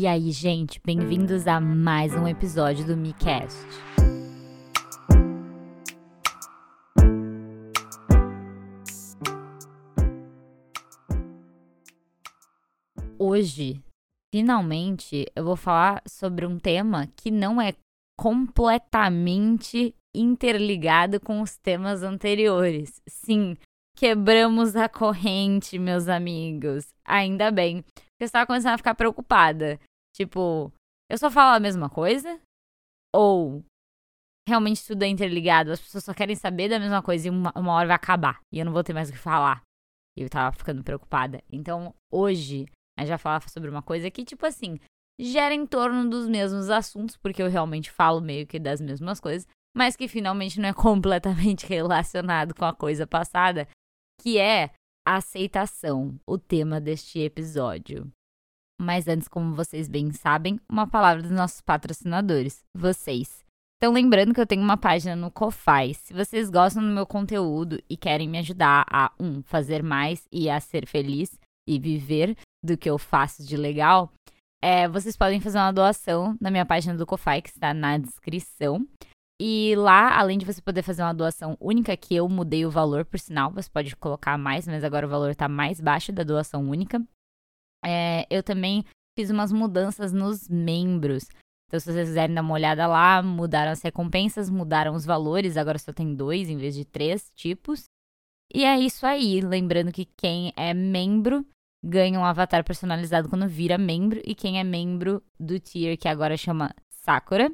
E aí, gente, bem-vindos a mais um episódio do MiCast. Hoje, finalmente, eu vou falar sobre um tema que não é completamente interligado com os temas anteriores. Sim, quebramos a corrente, meus amigos. Ainda bem. Eu estava começando a ficar preocupada. Tipo, eu só falo a mesma coisa? Ou realmente tudo é interligado? As pessoas só querem saber da mesma coisa e uma, uma hora vai acabar. E eu não vou ter mais o que falar. E eu tava ficando preocupada. Então, hoje, a gente vai falar sobre uma coisa que, tipo assim, gera em torno dos mesmos assuntos, porque eu realmente falo meio que das mesmas coisas, mas que finalmente não é completamente relacionado com a coisa passada, que é aceitação, o tema deste episódio. Mas antes, como vocês bem sabem, uma palavra dos nossos patrocinadores, vocês. Então, lembrando que eu tenho uma página no Ko-Fi. Se vocês gostam do meu conteúdo e querem me ajudar a, um, fazer mais e a ser feliz e viver do que eu faço de legal, é, vocês podem fazer uma doação na minha página do Ko-Fi, que está na descrição. E lá, além de você poder fazer uma doação única, que eu mudei o valor, por sinal, você pode colocar mais, mas agora o valor está mais baixo da doação única. É, eu também fiz umas mudanças nos membros. Então, se vocês quiserem dar uma olhada lá, mudaram as recompensas, mudaram os valores, agora só tem dois em vez de três tipos. E é isso aí. Lembrando que quem é membro ganha um avatar personalizado quando vira membro, e quem é membro do tier, que agora chama Sakura,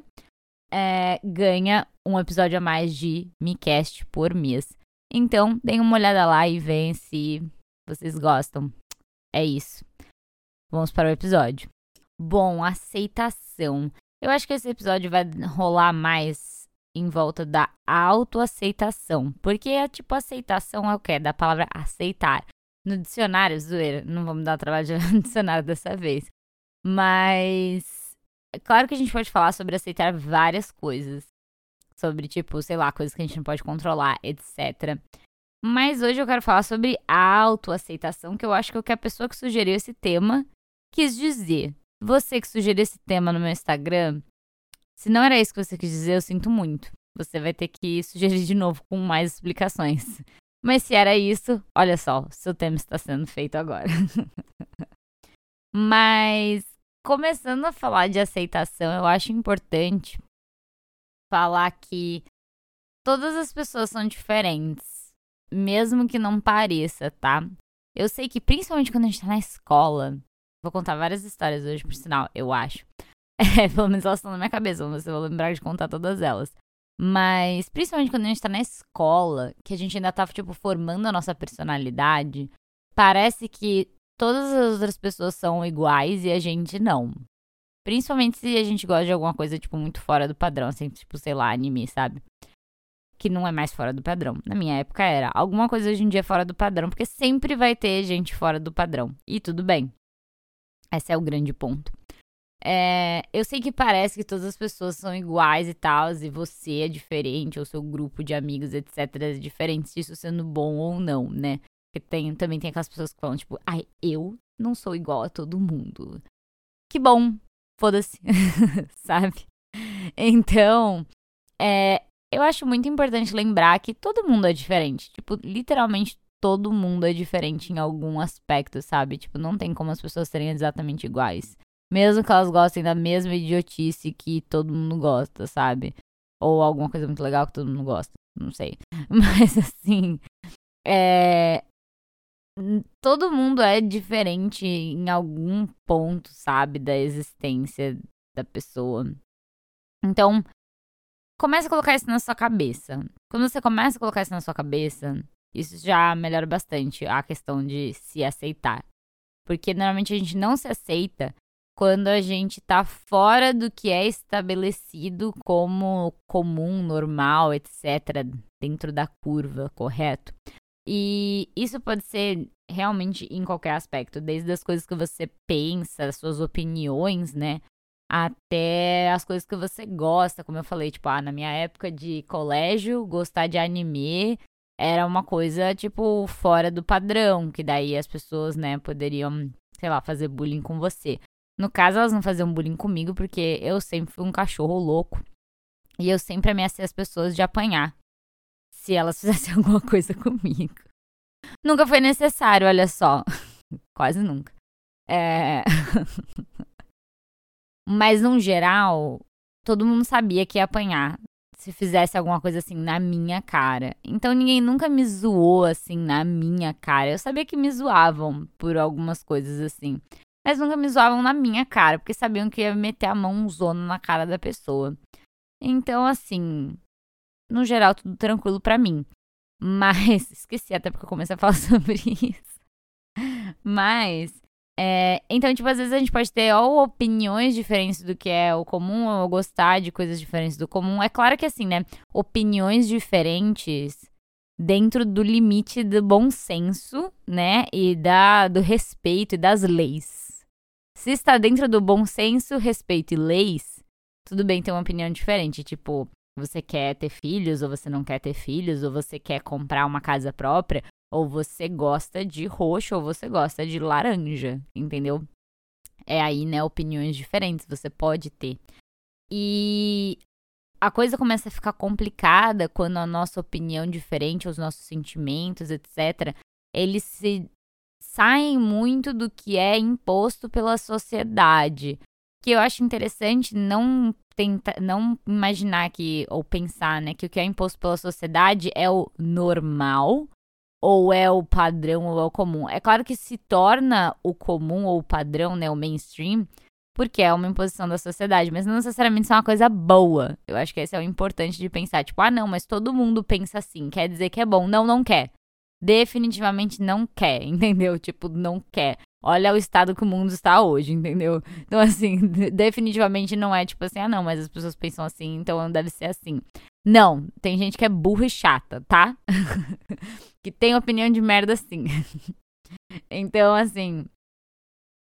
é, ganha um episódio a mais de MiCast por mês. Então, deem uma olhada lá e veem se vocês gostam. É isso. Vamos para o episódio. Bom, aceitação. Eu acho que esse episódio vai rolar mais em volta da autoaceitação. Porque é tipo, aceitação é o quê? Da palavra aceitar. No dicionário, zoeira, não vamos dar trabalho de dicionário dessa vez. Mas é claro que a gente pode falar sobre aceitar várias coisas. Sobre, tipo, sei lá, coisas que a gente não pode controlar, etc. Mas hoje eu quero falar sobre autoaceitação, que eu acho que é que a pessoa que sugeriu esse tema quis dizer. Você que sugeriu esse tema no meu Instagram, se não era isso que você quis dizer, eu sinto muito. Você vai ter que sugerir de novo com mais explicações. Mas se era isso, olha só, seu tema está sendo feito agora. Mas começando a falar de aceitação, eu acho importante falar que todas as pessoas são diferentes, mesmo que não pareça, tá? Eu sei que principalmente quando a gente tá na escola, vou contar várias histórias hoje, por sinal, eu acho. É, pelo menos elas estão na minha cabeça, se eu vou lembrar de contar todas elas. Mas, principalmente quando a gente tá na escola, que a gente ainda tá, tipo, formando a nossa personalidade, parece que todas as outras pessoas são iguais e a gente não. Principalmente se a gente gosta de alguma coisa, tipo, muito fora do padrão, assim, tipo, sei lá, anime, sabe? Que não é mais fora do padrão. Na minha época era. Alguma coisa hoje em dia é fora do padrão, porque sempre vai ter gente fora do padrão. E tudo bem. Esse é o grande ponto. É, eu sei que parece que todas as pessoas são iguais e tal, e você é diferente, ou seu grupo de amigos, etc., é diferente, isso sendo bom ou não, né? Porque tem, também tem aquelas pessoas que falam, tipo, ai, eu não sou igual a todo mundo. Que bom, foda-se, sabe? Então, é, eu acho muito importante lembrar que todo mundo é diferente. Tipo, literalmente todo mundo é diferente em algum aspecto, sabe? Tipo, não tem como as pessoas serem exatamente iguais. Mesmo que elas gostem da mesma idiotice que todo mundo gosta, sabe? Ou alguma coisa muito legal que todo mundo gosta. Não sei. Mas assim. É, todo mundo é diferente em algum ponto, sabe, da existência da pessoa. Então, comece a colocar isso na sua cabeça. Quando você começa a colocar isso na sua cabeça, isso já melhora bastante a questão de se aceitar. Porque normalmente a gente não se aceita quando a gente tá fora do que é estabelecido como comum, normal, etc., dentro da curva, correto? E isso pode ser realmente em qualquer aspecto, desde as coisas que você pensa, as suas opiniões, né? Até as coisas que você gosta, como eu falei, tipo, ah, na minha época de colégio, gostar de anime era uma coisa, tipo, fora do padrão, que daí as pessoas, né, poderiam, sei lá, fazer bullying com você. No caso, elas não faziam bullying comigo porque eu sempre fui um cachorro louco. E eu sempre ameacei as pessoas de apanhar se elas fizessem alguma coisa comigo. Nunca foi necessário, olha só. Quase nunca. É... Mas, no geral, todo mundo sabia que ia apanhar se fizesse alguma coisa assim na minha cara. Então ninguém nunca me zoou assim na minha cara. Eu sabia que me zoavam por algumas coisas assim. Mas nunca me zoavam na minha cara, porque sabiam que ia meter a mão zona na cara da pessoa. Então, assim, no geral, tudo tranquilo para mim. Mas, esqueci até porque eu comecei a falar sobre isso. Mas, é, então, tipo, às vezes a gente pode ter ou opiniões diferentes do que é o comum, ou gostar de coisas diferentes do comum. É claro que, assim, né? Opiniões diferentes dentro do limite do bom senso, né? E da, do respeito e das leis. Se está dentro do bom senso, respeito e leis, tudo bem ter uma opinião diferente. Tipo, você quer ter filhos, ou você não quer ter filhos, ou você quer comprar uma casa própria, ou você gosta de roxo, ou você gosta de laranja, entendeu? É aí, né, opiniões diferentes você pode ter. E a coisa começa a ficar complicada quando a nossa opinião diferente, os nossos sentimentos, etc., eles se saem muito do que é imposto pela sociedade. Que eu acho interessante não tentar, não imaginar que, ou pensar, né, que o que é imposto pela sociedade é o normal, ou é o padrão, ou é o comum. É claro que se torna o comum ou o padrão, né, o mainstream, porque é uma imposição da sociedade, mas não necessariamente isso é uma coisa boa. Eu acho que esse é o importante de pensar. Tipo, ah, não, mas todo mundo pensa assim, quer dizer que é bom. Não, não quer definitivamente não quer, entendeu? Tipo, não quer. Olha o estado que o mundo está hoje, entendeu? Então, assim, definitivamente não é tipo assim, ah, não, mas as pessoas pensam assim, então deve ser assim. Não, tem gente que é burra e chata, tá? que tem opinião de merda assim. então, assim,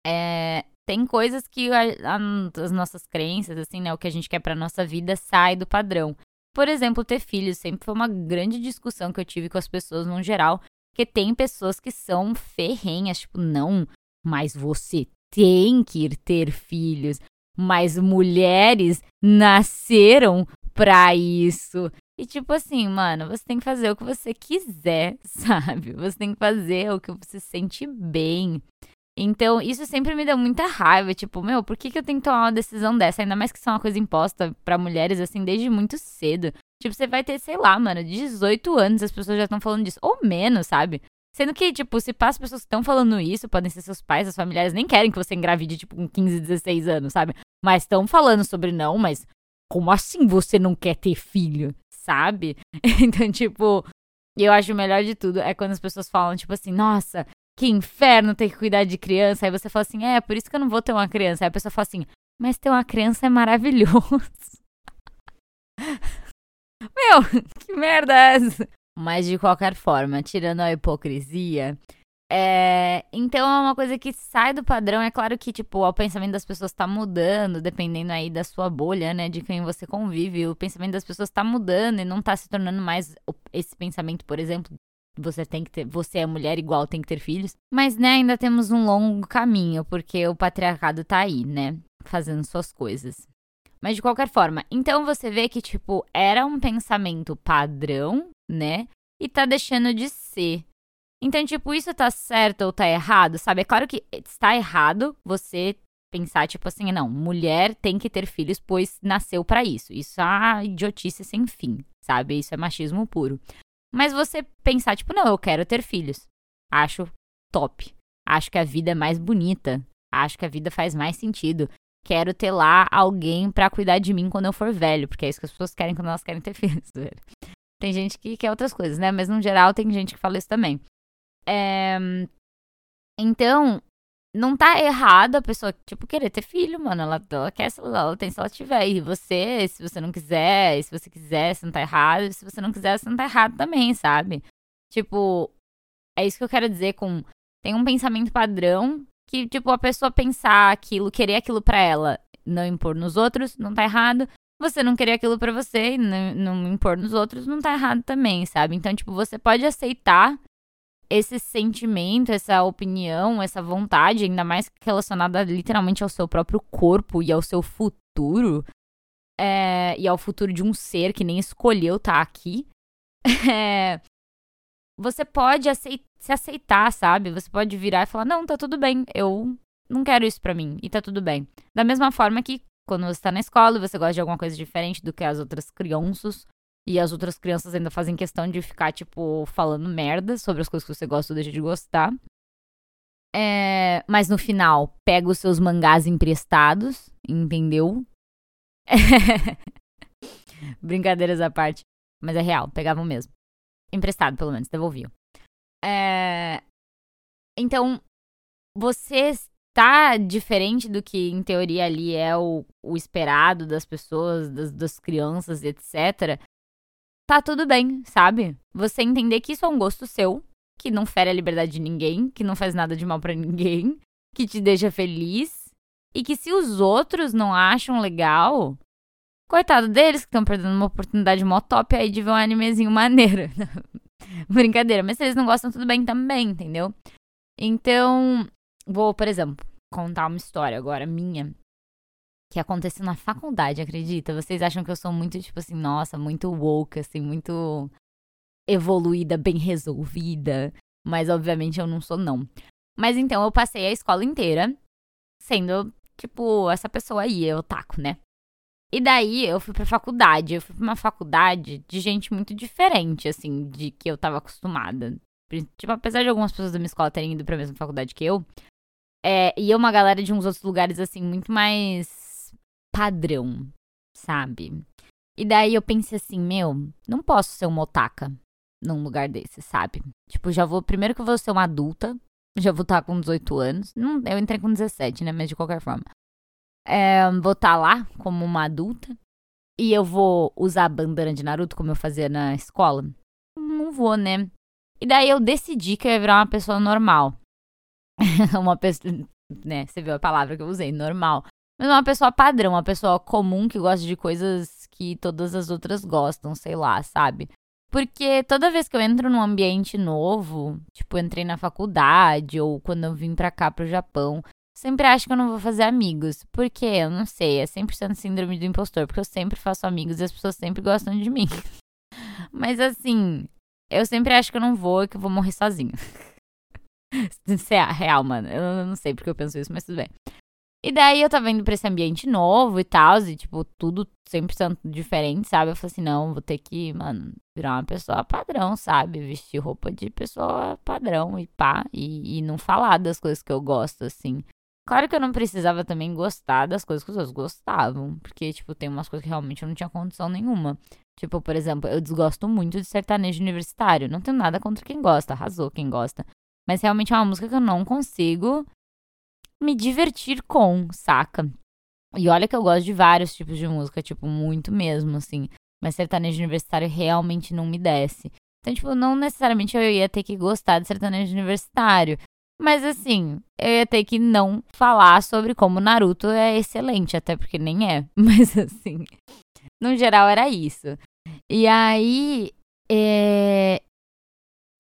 é, tem coisas que a, a, as nossas crenças, assim, né, o que a gente quer pra nossa vida sai do padrão. Por exemplo, ter filhos sempre foi uma grande discussão que eu tive com as pessoas no geral, que tem pessoas que são ferrenhas, tipo, não, mas você tem que ir ter filhos, mas mulheres nasceram pra isso. E tipo assim, mano, você tem que fazer o que você quiser, sabe? Você tem que fazer o que você sente bem. Então, isso sempre me deu muita raiva. Tipo, meu, por que, que eu tenho que tomar uma decisão dessa? Ainda mais que isso é uma coisa imposta para mulheres, assim, desde muito cedo. Tipo, você vai ter, sei lá, mano, 18 anos, as pessoas já estão falando disso. Ou menos, sabe? Sendo que, tipo, se as pessoas que estão falando isso, podem ser seus pais, seus familiares, nem querem que você engravide, tipo, com 15, 16 anos, sabe? Mas estão falando sobre não, mas como assim você não quer ter filho, sabe? então, tipo, eu acho o melhor de tudo é quando as pessoas falam, tipo assim, nossa, que inferno ter que cuidar de criança. Aí você fala assim, é, por isso que eu não vou ter uma criança. Aí a pessoa fala assim, mas ter uma criança é maravilhoso. Meu, que merda é essa? Mas de qualquer forma, tirando a hipocrisia, é... então é uma coisa que sai do padrão. É claro que, tipo, o pensamento das pessoas tá mudando, dependendo aí da sua bolha, né? De quem você convive. O pensamento das pessoas tá mudando e não tá se tornando mais esse pensamento, por exemplo, você tem que ter, você é mulher igual, tem que ter filhos. Mas, né, ainda temos um longo caminho, porque o patriarcado tá aí, né, fazendo suas coisas. Mas de qualquer forma, então você vê que, tipo, era um pensamento padrão, né, e tá deixando de ser. Então, tipo, isso tá certo ou tá errado, sabe? É claro que está errado você pensar, tipo assim, não, mulher tem que ter filhos, pois nasceu para isso. Isso é uma idiotice sem fim, sabe? Isso é machismo puro. Mas você pensar, tipo, não, eu quero ter filhos. Acho top. Acho que a vida é mais bonita. Acho que a vida faz mais sentido. Quero ter lá alguém para cuidar de mim quando eu for velho, porque é isso que as pessoas querem quando elas querem ter filhos. Tem gente que quer outras coisas, né? Mas no geral tem gente que fala isso também. É... Então, não tá errado a pessoa, tipo, querer ter filho, mano. Ela, ela quer, ela tem se ela tiver. E você, se você não quiser, se você quiser, você não tá errado. E se você não quiser, você não tá errado também, sabe? Tipo, é isso que eu quero dizer com. Tem um pensamento padrão que, tipo, a pessoa pensar aquilo, querer aquilo pra ela, não impor nos outros, não tá errado. Você não querer aquilo pra você e não, impor nos outros, não tá errado também, sabe? Então, tipo, você pode aceitar esse sentimento, essa opinião, essa vontade, ainda mais relacionada literalmente ao seu próprio corpo e ao seu futuro, é, e ao futuro de um ser que nem escolheu estar tá aqui, é, você pode se aceitar, sabe? Você pode virar e falar: não, tá tudo bem, eu não quero isso pra mim, e tá tudo bem. Da mesma forma que quando você tá na escola e você gosta de alguma coisa diferente do que as outras crianças, e as outras crianças ainda fazem questão de ficar, tipo, falando merda sobre as coisas que você gosta ou deixa de gostar. É, mas no final, pega os seus mangás emprestados, entendeu? Brincadeiras à parte. Mas é real, pegavam mesmo. Emprestado, pelo menos, devolviam. É... Então, você está diferente do que, em teoria, ali é o, o esperado das pessoas, das, das crianças, etc. Tá tudo bem, sabe? Você entender que isso é um gosto seu, que não fere a liberdade de ninguém, que não faz nada de mal para ninguém, que te deixa feliz. E que se os outros não acham legal, Coitado deles que estão perdendo uma oportunidade mó top aí de ver um animezinho maneiro. Brincadeira, mas se eles não gostam, tudo bem também, entendeu? Então, vou, por exemplo, contar uma história agora minha que aconteceu na faculdade, acredita? Vocês acham que eu sou muito, tipo assim, nossa, muito woke, assim, muito evoluída, bem resolvida. Mas obviamente eu não sou, não. Mas então eu passei a escola inteira sendo, tipo, essa pessoa aí, eu taco, né? E daí eu fui pra faculdade. Eu fui pra uma faculdade de gente muito diferente, assim, de que eu tava acostumada. Tipo, apesar de algumas pessoas da minha escola terem ido pra mesma faculdade que eu, é, ia uma galera de uns outros lugares, assim, muito mais padrão, sabe? E daí eu pensei assim, meu, não posso ser uma otaka num lugar desse, sabe? Tipo, já vou. Primeiro que eu vou ser uma adulta. Já vou estar com 18 anos. Não, eu entrei com 17, né? Mas de qualquer forma. É, vou estar tá lá como uma adulta. E eu vou usar a bandana de Naruto como eu fazia na escola? Não vou, né? E daí eu decidi que eu ia virar uma pessoa normal. uma pessoa. Né, você viu a palavra que eu usei, normal. Mas uma pessoa padrão, uma pessoa comum que gosta de coisas que todas as outras gostam, sei lá, sabe? Porque toda vez que eu entro num ambiente novo, tipo, entrei na faculdade ou quando eu vim pra cá pro Japão, Sempre acho que eu não vou fazer amigos. Porque eu não sei, é 100% síndrome do impostor. Porque eu sempre faço amigos e as pessoas sempre gostam de mim. Mas assim, eu sempre acho que eu não vou e que eu vou morrer sozinho. Isso é real, mano. Eu não sei porque eu penso isso, mas tudo bem. E daí eu tava indo pra esse ambiente novo e tal, e tipo, tudo 100% diferente, sabe? Eu falei assim, não, vou ter que, mano, virar uma pessoa padrão, sabe? Vestir roupa de pessoa padrão e pá, e, e não falar das coisas que eu gosto, assim. Claro que eu não precisava também gostar das coisas que os outros gostavam, porque, tipo, tem umas coisas que realmente eu não tinha condição nenhuma. Tipo, por exemplo, eu desgosto muito de sertanejo universitário. Não tenho nada contra quem gosta, arrasou quem gosta. Mas realmente é uma música que eu não consigo me divertir com, saca? E olha que eu gosto de vários tipos de música, tipo, muito mesmo, assim. Mas sertanejo universitário realmente não me desce. Então, tipo, não necessariamente eu ia ter que gostar de sertanejo universitário. Mas assim, eu ia ter que não falar sobre como Naruto é excelente, até porque nem é. Mas assim, no geral era isso. E aí, é...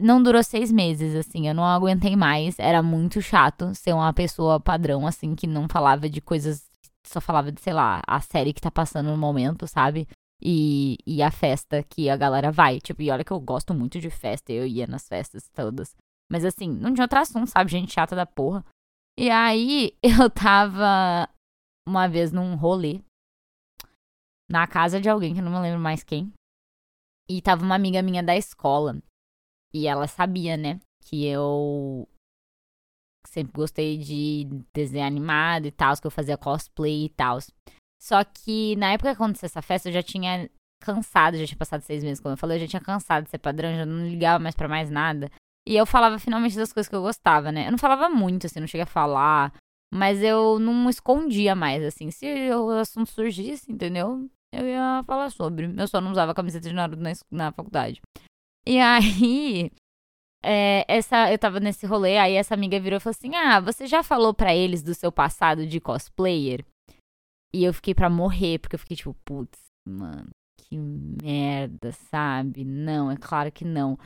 não durou seis meses, assim, eu não aguentei mais. Era muito chato ser uma pessoa padrão, assim, que não falava de coisas. Só falava de, sei lá, a série que tá passando no momento, sabe? E, e a festa que a galera vai. Tipo, e olha que eu gosto muito de festa, eu ia nas festas todas. Mas assim, não tinha outro assunto, sabe? Gente chata da porra. E aí eu tava uma vez num rolê na casa de alguém que eu não me lembro mais quem. E tava uma amiga minha da escola. E ela sabia, né? Que eu sempre gostei de desenho animado e tal, que eu fazia cosplay e tal. Só que na época que aconteceu essa festa, eu já tinha cansado, já tinha passado seis meses, como eu falei, eu já tinha cansado de ser padrão, já não ligava mais para mais nada. E eu falava finalmente das coisas que eu gostava, né? Eu não falava muito, assim, não cheguei a falar. Mas eu não escondia mais, assim. Se o assunto surgisse, entendeu? Eu ia falar sobre. Eu só não usava camiseta de Naruto na, na faculdade. E aí, é, essa, eu tava nesse rolê, aí essa amiga virou e falou assim: Ah, você já falou para eles do seu passado de cosplayer? E eu fiquei pra morrer, porque eu fiquei tipo, putz, mano, que merda, sabe? Não, é claro que não.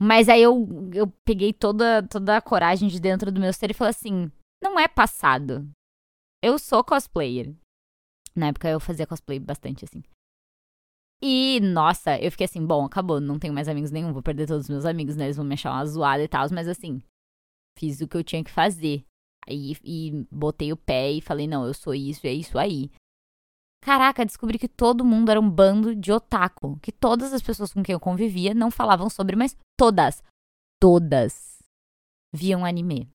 Mas aí eu, eu peguei toda, toda a coragem de dentro do meu ser e falei assim: não é passado. Eu sou cosplayer. Na época eu fazia cosplay bastante assim. E, nossa, eu fiquei assim, bom, acabou, não tenho mais amigos nenhum, vou perder todos os meus amigos, né? Eles vão me achar uma zoada e tal, mas assim, fiz o que eu tinha que fazer. Aí, e botei o pé e falei, não, eu sou isso, é isso aí. Caraca, descobri que todo mundo era um bando de otaku. Que todas as pessoas com quem eu convivia não falavam sobre, mas todas, todas viam anime.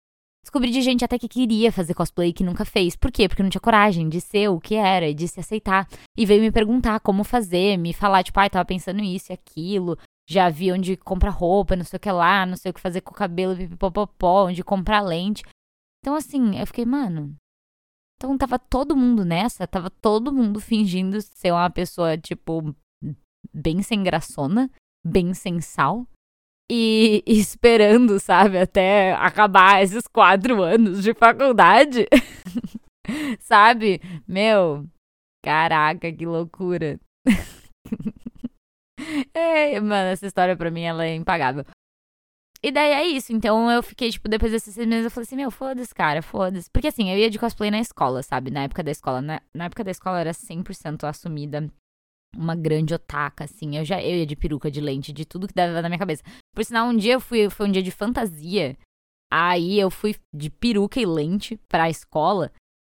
Descobri de gente até que queria fazer cosplay que nunca fez. Por quê? Porque não tinha coragem de ser o que era de se aceitar. E veio me perguntar como fazer, me falar, tipo, ai, tava pensando isso e aquilo. Já vi onde comprar roupa, não sei o que lá, não sei o que fazer com o cabelo, pipipopopó, onde comprar lente. Então, assim, eu fiquei, mano, então tava todo mundo nessa, tava todo mundo fingindo ser uma pessoa, tipo, bem sem graçona, bem sem sal. E, esperando, sabe, até acabar esses quatro anos de faculdade. sabe? Meu, caraca, que loucura. é, mano, essa história pra mim ela é impagável. E daí é isso. Então eu fiquei, tipo, depois desses seis meses, eu falei assim, meu, foda-se, cara, foda-se. Porque assim, eu ia de cosplay na escola, sabe? Na época da escola. Na, na época da escola eu era 100% assumida uma grande otaka, assim. Eu já eu ia de peruca, de lente, de tudo que dava na minha cabeça. Por sinal, um dia eu fui, foi um dia de fantasia. Aí eu fui de peruca e lente pra escola.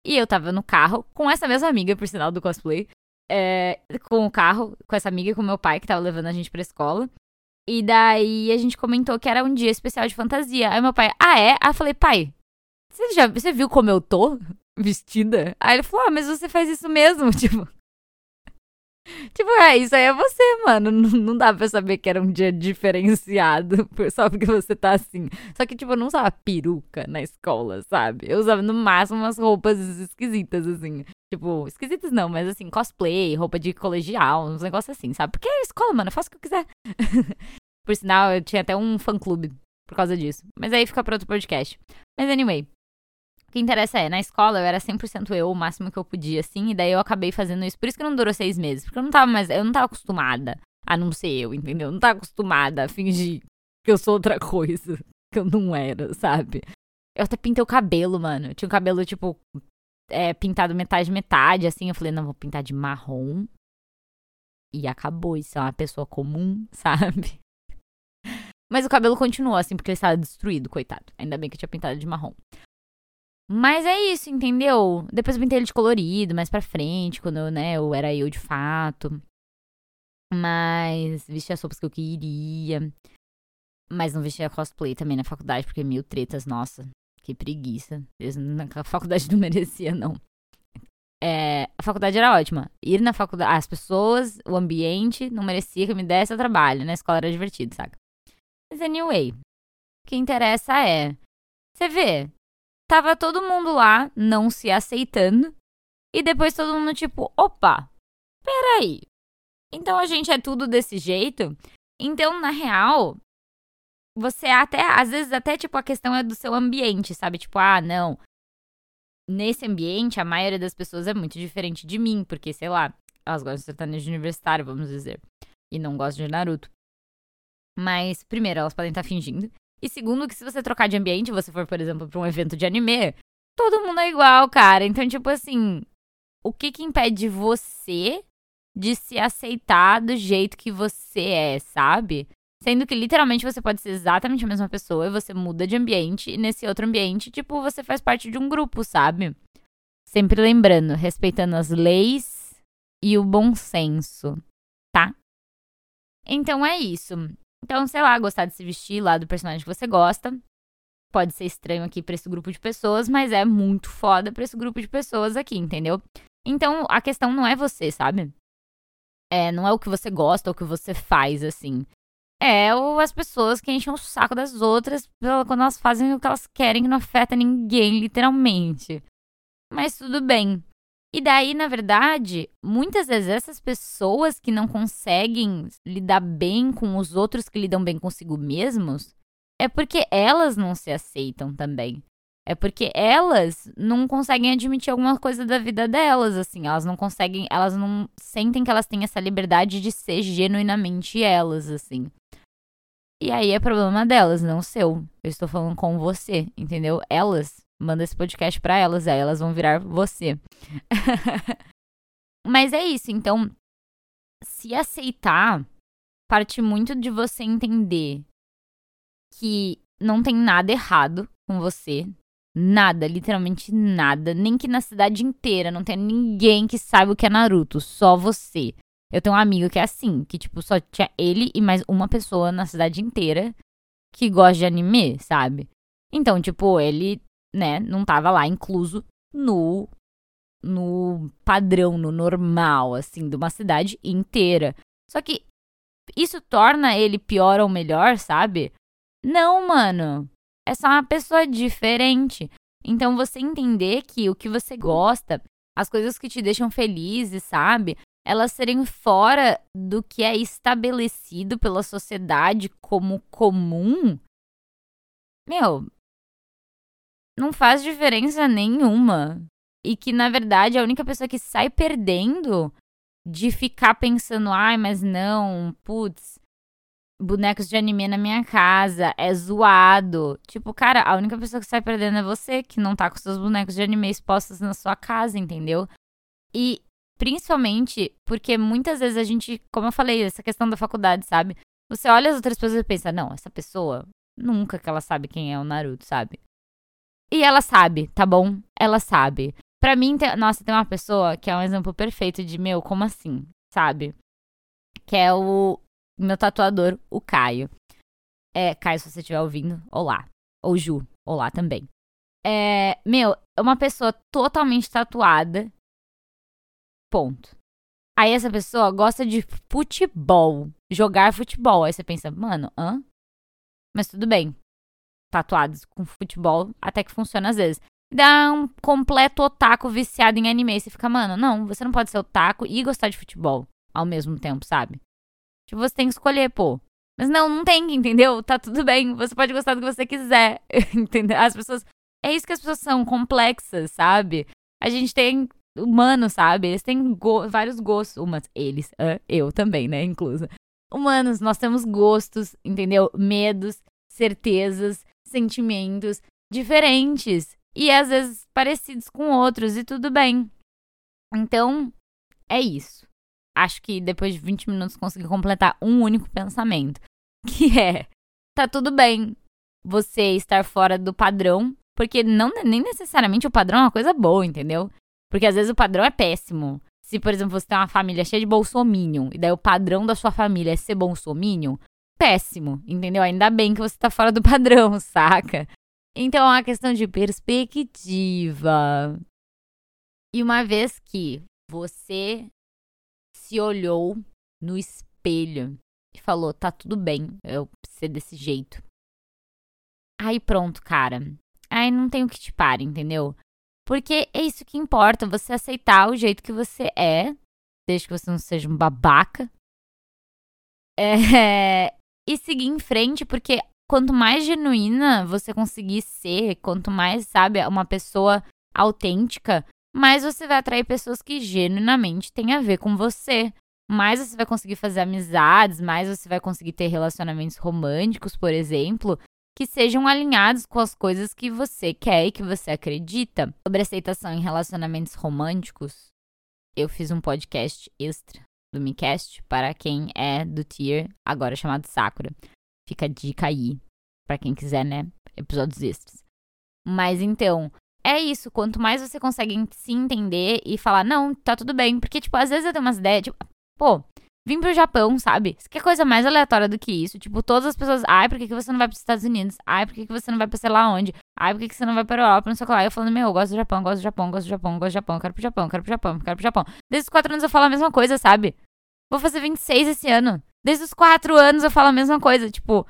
E eu tava no carro com essa mesma amiga, por sinal, do cosplay. É, com o carro, com essa amiga e com meu pai, que tava levando a gente pra escola. E daí a gente comentou que era um dia especial de fantasia. Aí meu pai, ah, é? Aí eu falei, pai, você já você viu como eu tô vestida? Aí ele falou, ah, mas você faz isso mesmo, tipo. Tipo, é, isso aí é você, mano. Não, dá pra saber que era um dia diferenciado só porque você tá assim. Só que, tipo, eu não usava peruca na escola, sabe? Eu usava no máximo umas roupas esquisitas, assim. Tipo, esquisitas não, mas assim, cosplay, roupa de colegial, uns negócios assim, sabe? Porque é escola, mano, eu faço o que eu quiser. por sinal, eu tinha até um fã-clube por causa disso. Mas aí fica pra outro podcast. Mas anyway, que interessa é, na escola eu era 100% eu, o máximo que eu podia, assim, e daí eu acabei fazendo isso. Por isso que não durou seis meses, porque eu não tava mais, eu não tava acostumada a não ser eu, entendeu? Eu não tava acostumada a fingir que eu sou outra coisa, que eu não era, sabe? Eu até pintei o cabelo, mano. Eu tinha o cabelo, tipo, é, pintado metade, metade, assim. Eu falei, não, vou pintar de marrom. E acabou, isso é uma pessoa comum, sabe? Mas o cabelo continuou, assim, porque ele estava destruído, coitado. Ainda bem que eu tinha pintado de marrom. Mas é isso, entendeu? Depois eu pintei ele de colorido, mais pra frente, quando eu, né, eu era eu de fato. Mas vestia as roupas que eu queria. Mas não vestia cosplay também na faculdade, porque mil tretas, nossa. Que preguiça. A faculdade não merecia, não. É, a faculdade era ótima. Ir na faculdade, as pessoas, o ambiente, não merecia que eu me desse o trabalho. Na né? escola era divertido, saca? Mas anyway, o que interessa é. Você vê, tava todo mundo lá, não se aceitando. E depois todo mundo, tipo, opa, peraí. Então a gente é tudo desse jeito? Então, na real, você até, às vezes, até, tipo, a questão é do seu ambiente, sabe? Tipo, ah, não. Nesse ambiente, a maioria das pessoas é muito diferente de mim, porque, sei lá, elas gostam de sertanejo universitário, vamos dizer. E não gostam de Naruto. Mas, primeiro, elas podem estar fingindo. E segundo, que se você trocar de ambiente, você for, por exemplo, pra um evento de anime, todo mundo é igual, cara. Então, tipo assim, o que que impede você de se aceitar do jeito que você é, sabe? Sendo que literalmente você pode ser exatamente a mesma pessoa e você muda de ambiente e nesse outro ambiente, tipo, você faz parte de um grupo, sabe? Sempre lembrando, respeitando as leis e o bom senso, tá? Então é isso. Então, sei lá, gostar de se vestir lá do personagem que você gosta. Pode ser estranho aqui para esse grupo de pessoas, mas é muito foda para esse grupo de pessoas aqui, entendeu? Então, a questão não é você, sabe? É, não é o que você gosta ou o que você faz, assim é ou as pessoas que enchem o saco das outras quando elas fazem o que elas querem, que não afeta ninguém, literalmente. Mas tudo bem. E daí, na verdade, muitas vezes essas pessoas que não conseguem lidar bem com os outros que lidam bem consigo mesmos, é porque elas não se aceitam também. É porque elas não conseguem admitir alguma coisa da vida delas, assim. Elas não conseguem, elas não sentem que elas têm essa liberdade de ser genuinamente elas, assim. E aí é problema delas, não seu. Eu estou falando com você, entendeu? Elas, manda esse podcast para elas, aí elas vão virar você. Mas é isso, então, se aceitar parte muito de você entender que não tem nada errado com você. Nada, literalmente nada. Nem que na cidade inteira não tenha ninguém que saiba o que é Naruto, só você. Eu tenho um amigo que é assim, que tipo, só tinha ele e mais uma pessoa na cidade inteira que gosta de anime, sabe? Então, tipo, ele, né, não tava lá incluso no no padrão, no normal, assim, de uma cidade inteira. Só que isso torna ele pior ou melhor, sabe? Não, mano. É só uma pessoa diferente. Então você entender que o que você gosta, as coisas que te deixam felizes, sabe? Elas serem fora do que é estabelecido pela sociedade como comum. Meu, não faz diferença nenhuma. E que, na verdade, a única pessoa que sai perdendo de ficar pensando, ai, mas não, putz, bonecos de anime na minha casa, é zoado. Tipo, cara, a única pessoa que sai perdendo é você, que não tá com seus bonecos de anime expostos na sua casa, entendeu? E principalmente porque muitas vezes a gente, como eu falei, essa questão da faculdade, sabe? Você olha as outras pessoas e pensa, não, essa pessoa, nunca que ela sabe quem é o Naruto, sabe? E ela sabe, tá bom? Ela sabe. Pra mim, tem, nossa, tem uma pessoa que é um exemplo perfeito de, meu, como assim? Sabe? Que é o meu tatuador, o Caio. É, Caio, se você estiver ouvindo, olá. Ou Ju, olá também. É, meu, é uma pessoa totalmente tatuada. Ponto. Aí essa pessoa gosta de futebol, jogar futebol. Aí você pensa, mano, hã? Mas tudo bem. Tatuados com futebol até que funciona às vezes dá um completo otaku viciado em anime. Você fica, mano, não, você não pode ser otaku e gostar de futebol ao mesmo tempo, sabe? Tipo, você tem que escolher, pô. Mas não, não tem, entendeu? Tá tudo bem. Você pode gostar do que você quiser. entendeu? As pessoas. É isso que as pessoas são, complexas, sabe? A gente tem humanos, sabe? Eles têm go vários gostos. Umas, eles, uh, eu também, né? Incluso. Humanos, nós temos gostos, entendeu? Medos, certezas, sentimentos diferentes e às vezes parecidos com outros, e tudo bem. Então, é isso. Acho que depois de 20 minutos consegui completar um único pensamento, que é: tá tudo bem você estar fora do padrão, porque não nem necessariamente o padrão é uma coisa boa, entendeu? Porque às vezes o padrão é péssimo. Se, por exemplo, você tem uma família cheia de bolsominion, e daí o padrão da sua família é ser bolsominion, péssimo, entendeu? Ainda bem que você tá fora do padrão, saca? Então é uma questão de perspectiva. E uma vez que você se olhou no espelho e falou: tá tudo bem, eu ser desse jeito. Aí pronto, cara. Aí não tem o que te pare, entendeu? Porque é isso que importa, você aceitar o jeito que você é, desde que você não seja um babaca. É, e seguir em frente, porque quanto mais genuína você conseguir ser, quanto mais, sabe, uma pessoa autêntica, mais você vai atrair pessoas que genuinamente têm a ver com você. Mais você vai conseguir fazer amizades, mais você vai conseguir ter relacionamentos românticos, por exemplo, que sejam alinhados com as coisas que você quer e que você acredita. Sobre aceitação em relacionamentos românticos, eu fiz um podcast extra do MiCast para quem é do tier agora chamado Sakura. Fica a dica aí, para quem quiser, né? Episódios extras. Mas então, é isso. Quanto mais você consegue se entender e falar, não, tá tudo bem. Porque, tipo, às vezes eu tenho umas ideias, tipo, pô, vim pro Japão, sabe? Que é coisa mais aleatória do que isso. Tipo, todas as pessoas, ai, por que, que você não vai pros Estados Unidos? Ai, por que, que você não vai pra sei lá onde? Ai, por que, que você não vai pra Europa? Não sei o que lá. Eu falando, meu, eu gosto do Japão, gosto do Japão, gosto do Japão, gosto do Japão, quero pro Japão, quero pro Japão, quero pro Japão. Desde os quatro anos eu falo a mesma coisa, sabe? Vou fazer 26 esse ano. Desde os quatro anos eu falo a mesma coisa. Tipo,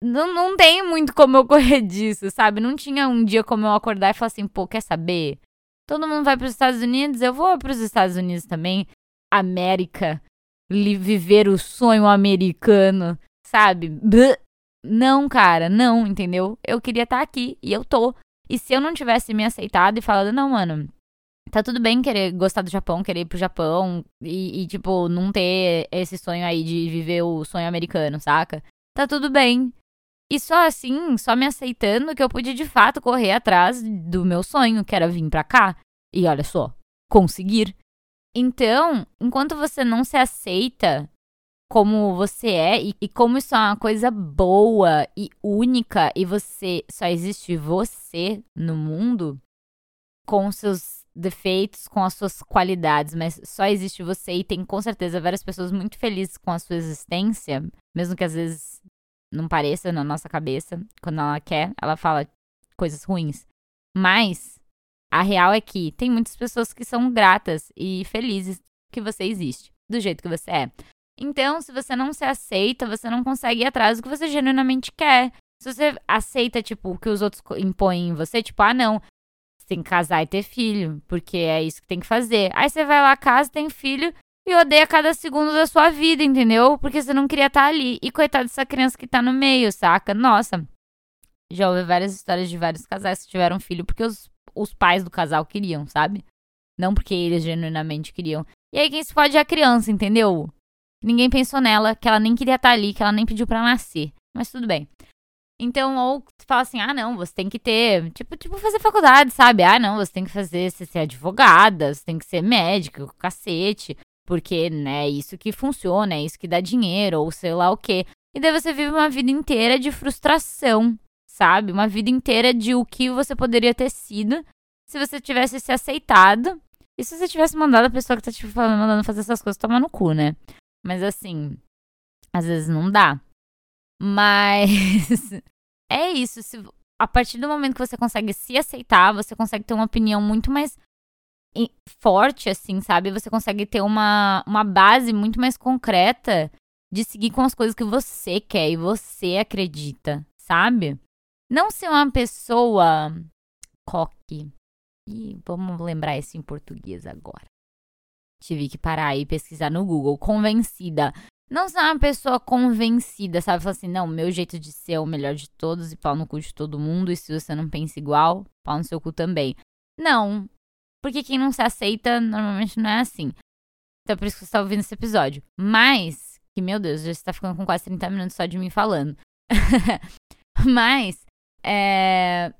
não, não tem muito como eu correr disso, sabe? Não tinha um dia como eu acordar e falar assim, pô, quer saber? Todo mundo vai para os Estados Unidos, eu vou para os Estados Unidos também. América, viver o sonho americano, sabe? Não, cara, não, entendeu? Eu queria estar tá aqui e eu tô. E se eu não tivesse me aceitado e falado, não, mano, tá tudo bem querer gostar do Japão, querer ir pro Japão e, e, tipo, não ter esse sonho aí de viver o sonho americano, saca? tá tudo bem. E só assim, só me aceitando, que eu pude de fato correr atrás do meu sonho, que era vir pra cá. E olha só, conseguir. Então, enquanto você não se aceita como você é e, e, como isso é uma coisa boa e única e você só existe você no mundo com seus defeitos, com as suas qualidades, mas só existe você e tem com certeza várias pessoas muito felizes com a sua existência, mesmo que às vezes não pareça na nossa cabeça, quando ela quer, ela fala coisas ruins. Mas a real é que tem muitas pessoas que são gratas e felizes que você existe, do jeito que você é. Então, se você não se aceita, você não consegue ir atrás do que você genuinamente quer. Se você aceita, tipo, o que os outros impõem em você, tipo, ah, não, você tem que casar e ter filho, porque é isso que tem que fazer. Aí você vai lá, casa, tem filho e odeia cada segundo da sua vida, entendeu? Porque você não queria estar ali. E coitado dessa criança que tá no meio, saca? Nossa, já ouvi várias histórias de vários casais que tiveram filho porque os, os pais do casal queriam, sabe? Não porque eles genuinamente queriam. E aí quem se fode é a criança, entendeu? Ninguém pensou nela, que ela nem queria estar ali, que ela nem pediu para nascer. Mas tudo bem. Então, ou fala assim, ah, não, você tem que ter, tipo, tipo, fazer faculdade, sabe? Ah, não, você tem que fazer, você ser advogada, você tem que ser médico, cacete, porque, né, é isso que funciona, é isso que dá dinheiro, ou sei lá o quê. E daí você vive uma vida inteira de frustração, sabe? Uma vida inteira de o que você poderia ter sido se você tivesse se aceitado e se você tivesse mandado a pessoa que tá te tipo, mandando fazer essas coisas tomar no cu, né? Mas assim, às vezes não dá. Mas é isso. Se, a partir do momento que você consegue se aceitar, você consegue ter uma opinião muito mais forte, assim, sabe? Você consegue ter uma, uma base muito mais concreta de seguir com as coisas que você quer e você acredita, sabe? Não ser uma pessoa coque. E vamos lembrar isso em português agora. Tive que parar e pesquisar no Google. Convencida. Não ser uma pessoa convencida, sabe? Falar assim, não, meu jeito de ser é o melhor de todos e pau no cu de todo mundo. E se você não pensa igual, pau no seu cu também. Não. Porque quem não se aceita, normalmente não é assim. Então é por isso que você está ouvindo esse episódio. Mas, que meu Deus, já está ficando com quase 30 minutos só de mim falando. Mas, é.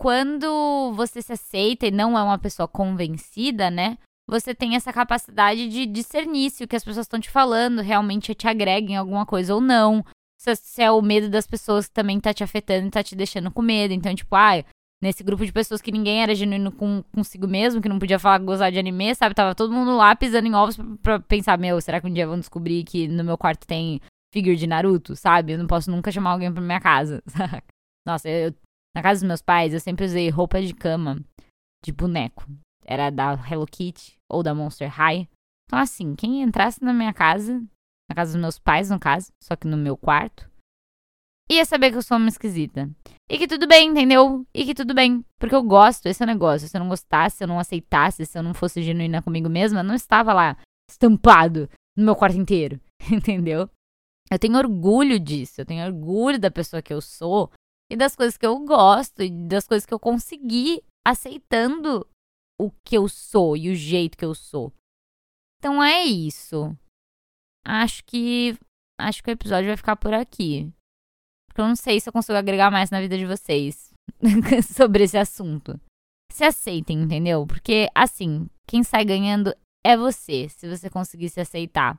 Quando você se aceita e não é uma pessoa convencida, né? você tem essa capacidade de discernir se o que as pessoas estão te falando realmente te agrega em alguma coisa ou não. Se, se, é o medo das pessoas que também tá te afetando e tá te deixando com medo. Então, tipo, ah, nesse grupo de pessoas que ninguém era genuíno com, consigo mesmo, que não podia falar gozar de anime, sabe? Tava todo mundo lá pisando em ovos pra, pra pensar, meu, será que um dia vão descobrir que no meu quarto tem figure de Naruto, sabe? Eu não posso nunca chamar alguém pra minha casa, sabe? Nossa, eu, na casa dos meus pais, eu sempre usei roupa de cama de boneco era da Hello Kitty ou da Monster High. Então, assim, quem entrasse na minha casa, na casa dos meus pais, no caso, só que no meu quarto, ia saber que eu sou uma esquisita. E que tudo bem, entendeu? E que tudo bem. Porque eu gosto, esse é o negócio. Se eu não gostasse, se eu não aceitasse, se eu não fosse genuína comigo mesma, não estava lá estampado no meu quarto inteiro. Entendeu? Eu tenho orgulho disso. Eu tenho orgulho da pessoa que eu sou e das coisas que eu gosto e das coisas que eu consegui aceitando o que eu sou e o jeito que eu sou. Então é isso. Acho que acho que o episódio vai ficar por aqui. Porque eu não sei se eu consigo agregar mais na vida de vocês sobre esse assunto. Se aceitem, entendeu? Porque assim, quem sai ganhando é você, se você conseguir se aceitar.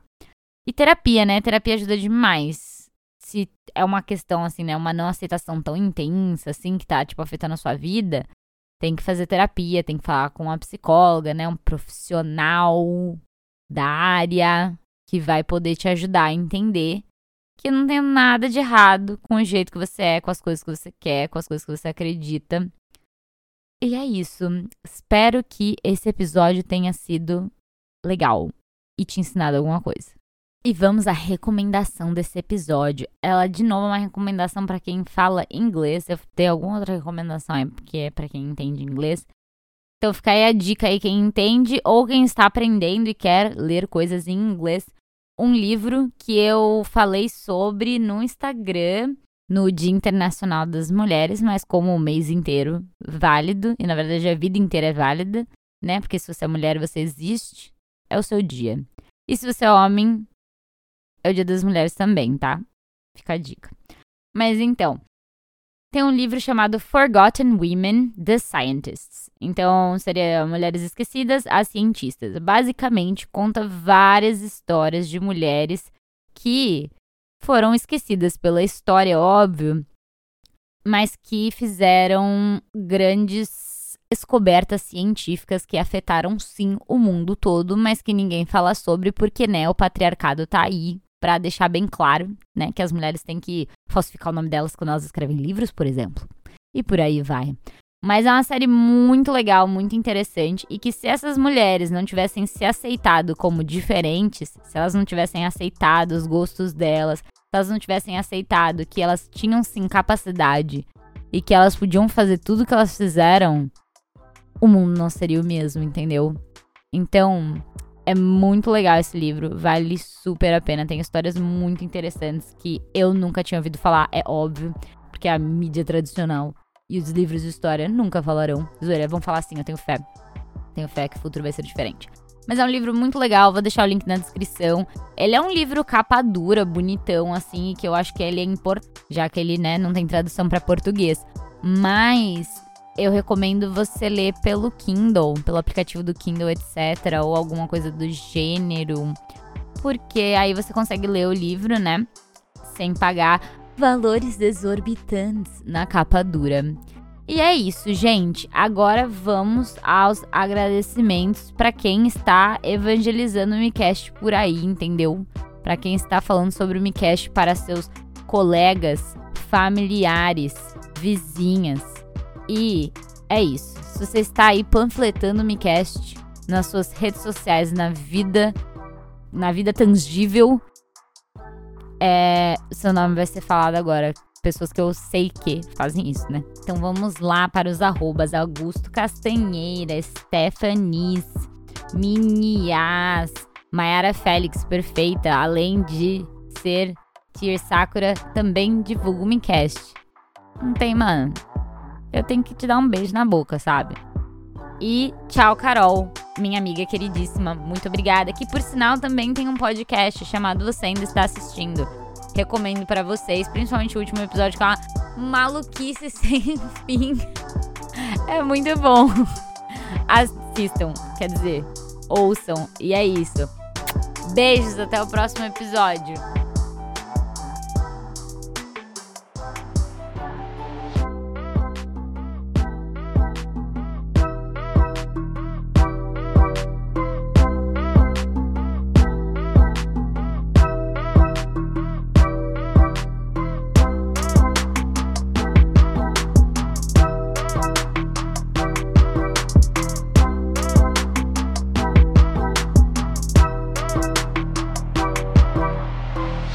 E terapia, né? Terapia ajuda demais. Se é uma questão assim, né, uma não aceitação tão intensa assim que tá tipo afetando a sua vida, tem que fazer terapia, tem que falar com uma psicóloga, né? Um profissional da área que vai poder te ajudar a entender que não tem nada de errado com o jeito que você é, com as coisas que você quer, com as coisas que você acredita. E é isso. Espero que esse episódio tenha sido legal e te ensinado alguma coisa. E vamos à recomendação desse episódio. Ela, de novo, é uma recomendação para quem fala inglês. Eu tenho alguma outra recomendação é que é para quem entende inglês. Então fica aí a dica aí quem entende ou quem está aprendendo e quer ler coisas em inglês. Um livro que eu falei sobre no Instagram no Dia Internacional das Mulheres, mas como o mês inteiro válido, e na verdade a vida inteira é válida, né? Porque se você é mulher você existe, é o seu dia. E se você é homem, é o Dia das Mulheres também, tá? Fica a dica. Mas então, tem um livro chamado Forgotten Women, The Scientists. Então, seria Mulheres Esquecidas, as Cientistas. Basicamente, conta várias histórias de mulheres que foram esquecidas pela história, óbvio, mas que fizeram grandes descobertas científicas que afetaram sim o mundo todo, mas que ninguém fala sobre porque, né, o patriarcado tá aí para deixar bem claro, né, que as mulheres têm que falsificar o nome delas quando elas escrevem livros, por exemplo. E por aí vai. Mas é uma série muito legal, muito interessante e que se essas mulheres não tivessem se aceitado como diferentes, se elas não tivessem aceitado os gostos delas, se elas não tivessem aceitado que elas tinham sim capacidade e que elas podiam fazer tudo que elas fizeram, o mundo não seria o mesmo, entendeu? Então, é muito legal esse livro, vale super a pena. Tem histórias muito interessantes que eu nunca tinha ouvido falar, é óbvio, porque a mídia tradicional e os livros de história nunca falarão. Zoeira, vão falar assim, eu tenho fé. Tenho fé que o futuro vai ser diferente. Mas é um livro muito legal, vou deixar o link na descrição. Ele é um livro capa dura, bonitão, assim, que eu acho que ele é importante, já que ele, né, não tem tradução para português. Mas eu recomendo você ler pelo Kindle, pelo aplicativo do Kindle, etc., ou alguma coisa do gênero, porque aí você consegue ler o livro, né? Sem pagar valores exorbitantes na capa dura. E é isso, gente. Agora vamos aos agradecimentos para quem está evangelizando o Micast por aí, entendeu? Para quem está falando sobre o Micast para seus colegas, familiares, vizinhas e é isso. Se você está aí panfletando o Micast nas suas redes sociais, na vida, na vida tangível, é, seu nome vai ser falado agora. Pessoas que eu sei que fazem isso, né? Então vamos lá para os arrobas. Augusto Castanheira, Stephanies, Minias, Mayara Félix, perfeita. Além de ser Tier Sakura, também divulga o Micast. Não tem, mano eu tenho que te dar um beijo na boca, sabe? E tchau, Carol, minha amiga queridíssima. Muito obrigada. Que por sinal também tem um podcast chamado Você Ainda Está Assistindo. Recomendo para vocês, principalmente o último episódio com a maluquice sem fim. É muito bom. Assistam, quer dizer, ouçam. E é isso. Beijos, até o próximo episódio.